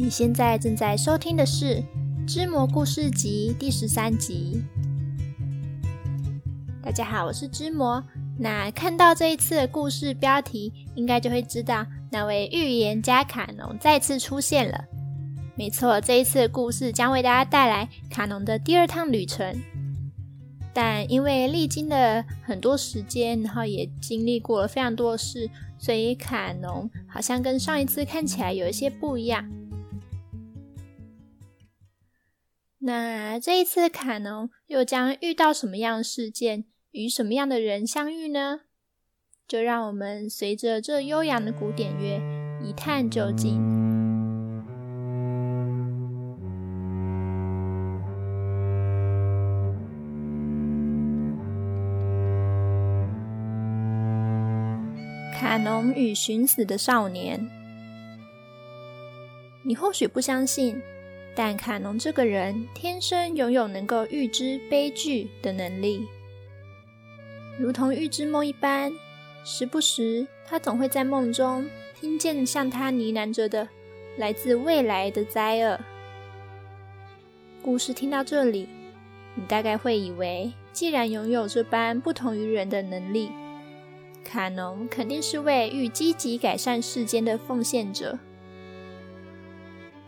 你现在正在收听的是《织魔故事集》第十三集。大家好，我是织魔。那看到这一次的故事标题，应该就会知道那位预言家卡农再次出现了。没错，这一次的故事将为大家带来卡农的第二趟旅程。但因为历经了很多时间，然后也经历过了非常多的事，所以卡农好像跟上一次看起来有一些不一样。那这一次卡农又将遇到什么样的事件，与什么样的人相遇呢？就让我们随着这悠扬的古典乐一探究竟。卡农与寻死的少年，你或许不相信。但卡农这个人天生拥有能够预知悲剧的能力，如同预知梦一般。时不时，他总会在梦中听见向他呢喃着的来自未来的灾厄。故事听到这里，你大概会以为，既然拥有这般不同于人的能力，卡农肯定是位欲积极改善世间的奉献者。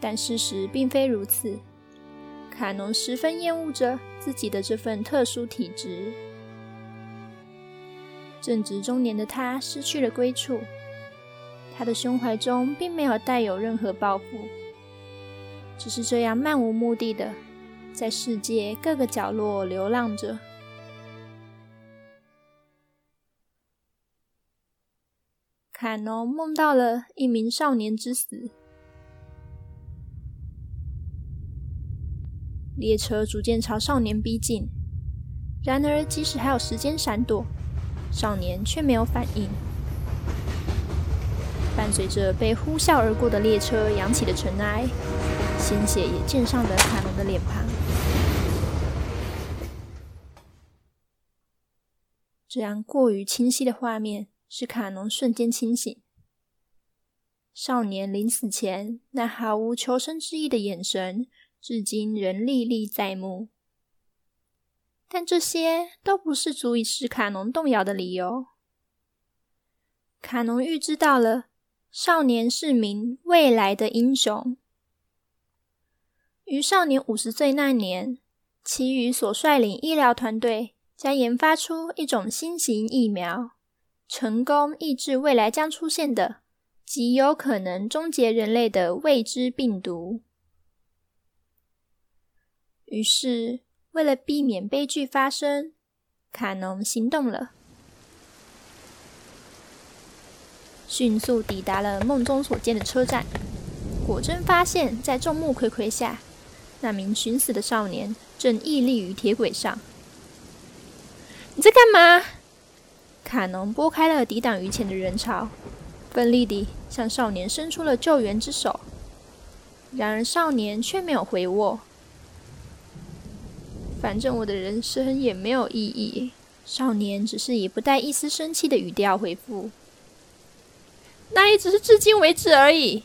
但事实并非如此，卡农十分厌恶着自己的这份特殊体质。正值中年的他失去了归处，他的胸怀中并没有带有任何抱负，只是这样漫无目的的在世界各个角落流浪着。卡农梦到了一名少年之死。列车逐渐朝少年逼近，然而即使还有时间闪躲，少年却没有反应。伴随着被呼啸而过的列车扬起的尘埃，鲜血也溅上了卡农的脸庞。这样过于清晰的画面使卡农瞬间清醒。少年临死前那毫无求生之意的眼神，至今仍历历在目，但这些都不是足以使卡农动摇的理由。卡农预知到了，少年是名未来的英雄。于少年五十岁那年，奇宇所率领医疗团队将研发出一种新型疫苗，成功抑制未来将出现的极有可能终结人类的未知病毒。于是，为了避免悲剧发生，卡农行动了，迅速抵达了梦中所见的车站。果真发现，在众目睽睽下，那名寻死的少年正屹立于铁轨上。你在干嘛？卡农拨开了抵挡于前的人潮，奋力地向少年伸出了救援之手。然而，少年却没有回握。反正我的人生也没有意义。少年只是以不带一丝生气的语调回复：“那也只是至今为止而已。”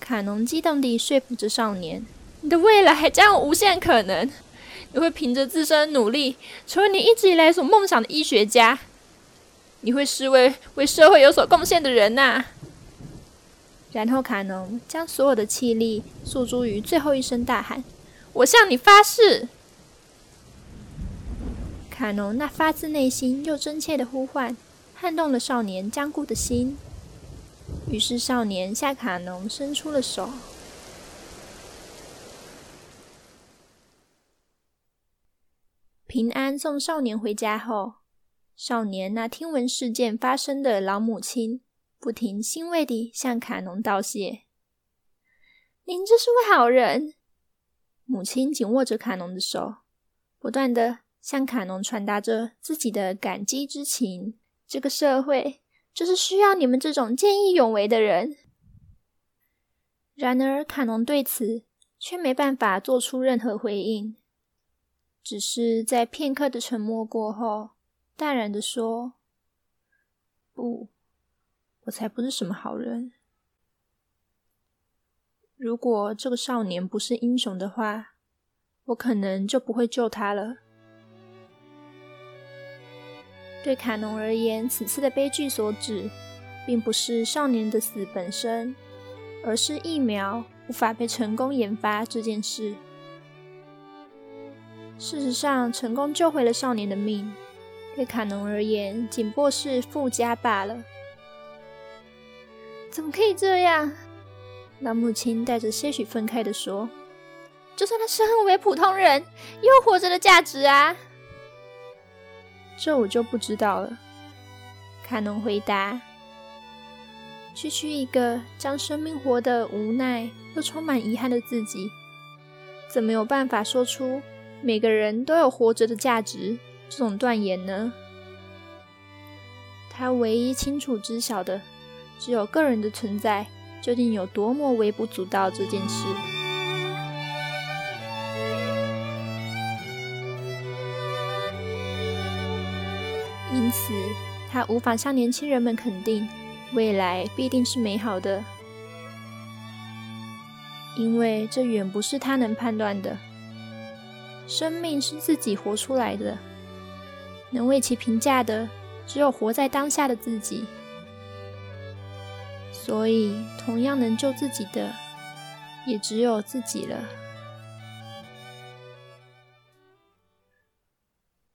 卡农激动地说服着少年：“你的未来还将有无限可能，你会凭着自身努力，成为你一直以来所梦想的医学家。你会是位为社会有所贡献的人呐、”然后卡农将所有的气力诉诸于最后一声大喊：“我向你发誓！”卡农那发自内心又真切的呼唤，撼动了少年僵固的心。于是少年向卡农伸出了手。平安送少年回家后，少年那听闻事件发生的老母亲不停欣慰地向卡农道谢：“您真是位好人。”母亲紧握着卡农的手，不断的。向卡农传达着自己的感激之情。这个社会就是需要你们这种见义勇为的人。然而，卡农对此却没办法做出任何回应，只是在片刻的沉默过后，淡然的说：“不，我才不是什么好人。如果这个少年不是英雄的话，我可能就不会救他了。对卡农而言，此次的悲剧所指，并不是少年的死本身，而是疫苗无法被成功研发这件事。事实上，成功救回了少年的命，对卡农而言，仅不过是附加罢了。怎么可以这样？老母亲带着些许愤慨地说：“就算他身为普通人，也有活着的价值啊。”这我就不知道了。卡农回答：“区区一个将生命活得无奈又充满遗憾的自己，怎么有办法说出每个人都有活着的价值这种断言呢？他唯一清楚知晓的，只有个人的存在究竟有多么微不足道这件事。”此，他无法向年轻人们肯定未来必定是美好的，因为这远不是他能判断的。生命是自己活出来的，能为其评价的只有活在当下的自己。所以，同样能救自己的，也只有自己了。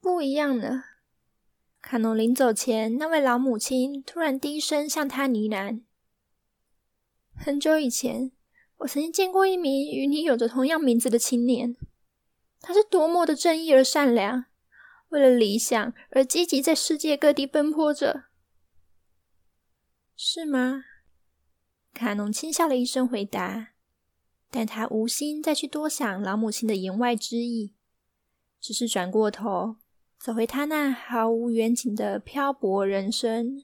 不一样了。卡农临走前，那位老母亲突然低声向他呢喃：“很久以前，我曾经见过一名与你有着同样名字的青年，他是多么的正义而善良，为了理想而积极在世界各地奔波着，是吗？”卡农轻笑了一声回答，但他无心再去多想老母亲的言外之意，只是转过头。走回他那毫无远景的漂泊人生。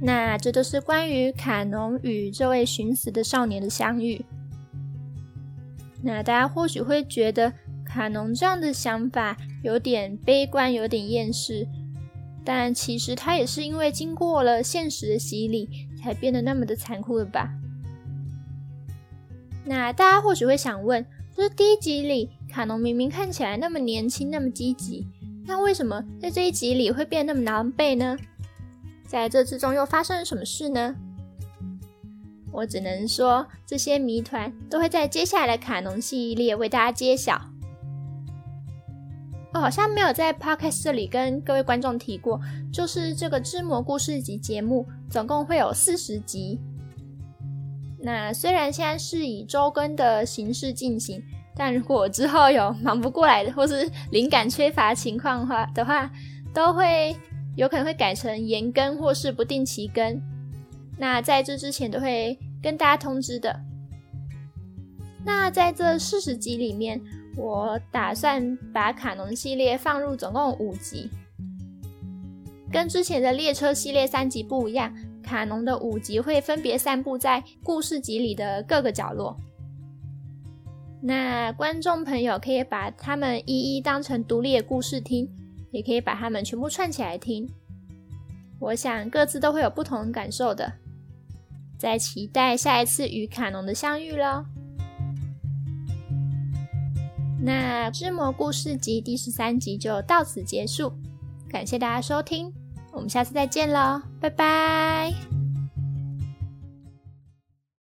那这都是关于卡农与这位寻死的少年的相遇。那大家或许会觉得卡农这样的想法有点悲观，有点厌世，但其实他也是因为经过了现实的洗礼，才变得那么的残酷了吧？那大家或许会想问，就是第一集里卡农明明看起来那么年轻，那么积极，那为什么在这一集里会变得那么狼狈呢？在这之中又发生了什么事呢？我只能说，这些谜团都会在接下来的卡农系列为大家揭晓。我好像没有在 Podcast 这里跟各位观众提过，就是这个织魔故事集节目总共会有四十集。那虽然现在是以周更的形式进行，但如果之后有忙不过来的，或是灵感缺乏情况话的话，都会有可能会改成延更或是不定期更。那在这之前都会跟大家通知的。那在这四十集里面，我打算把卡农系列放入总共五集，跟之前的列车系列三集不一样。卡农的五集会分别散布在故事集里的各个角落，那观众朋友可以把它们一一当成独立的故事听，也可以把它们全部串起来听。我想各自都会有不同的感受的，在期待下一次与卡农的相遇喽。那之魔故事集第十三集就到此结束，感谢大家收听。我们下次再见喽，拜拜。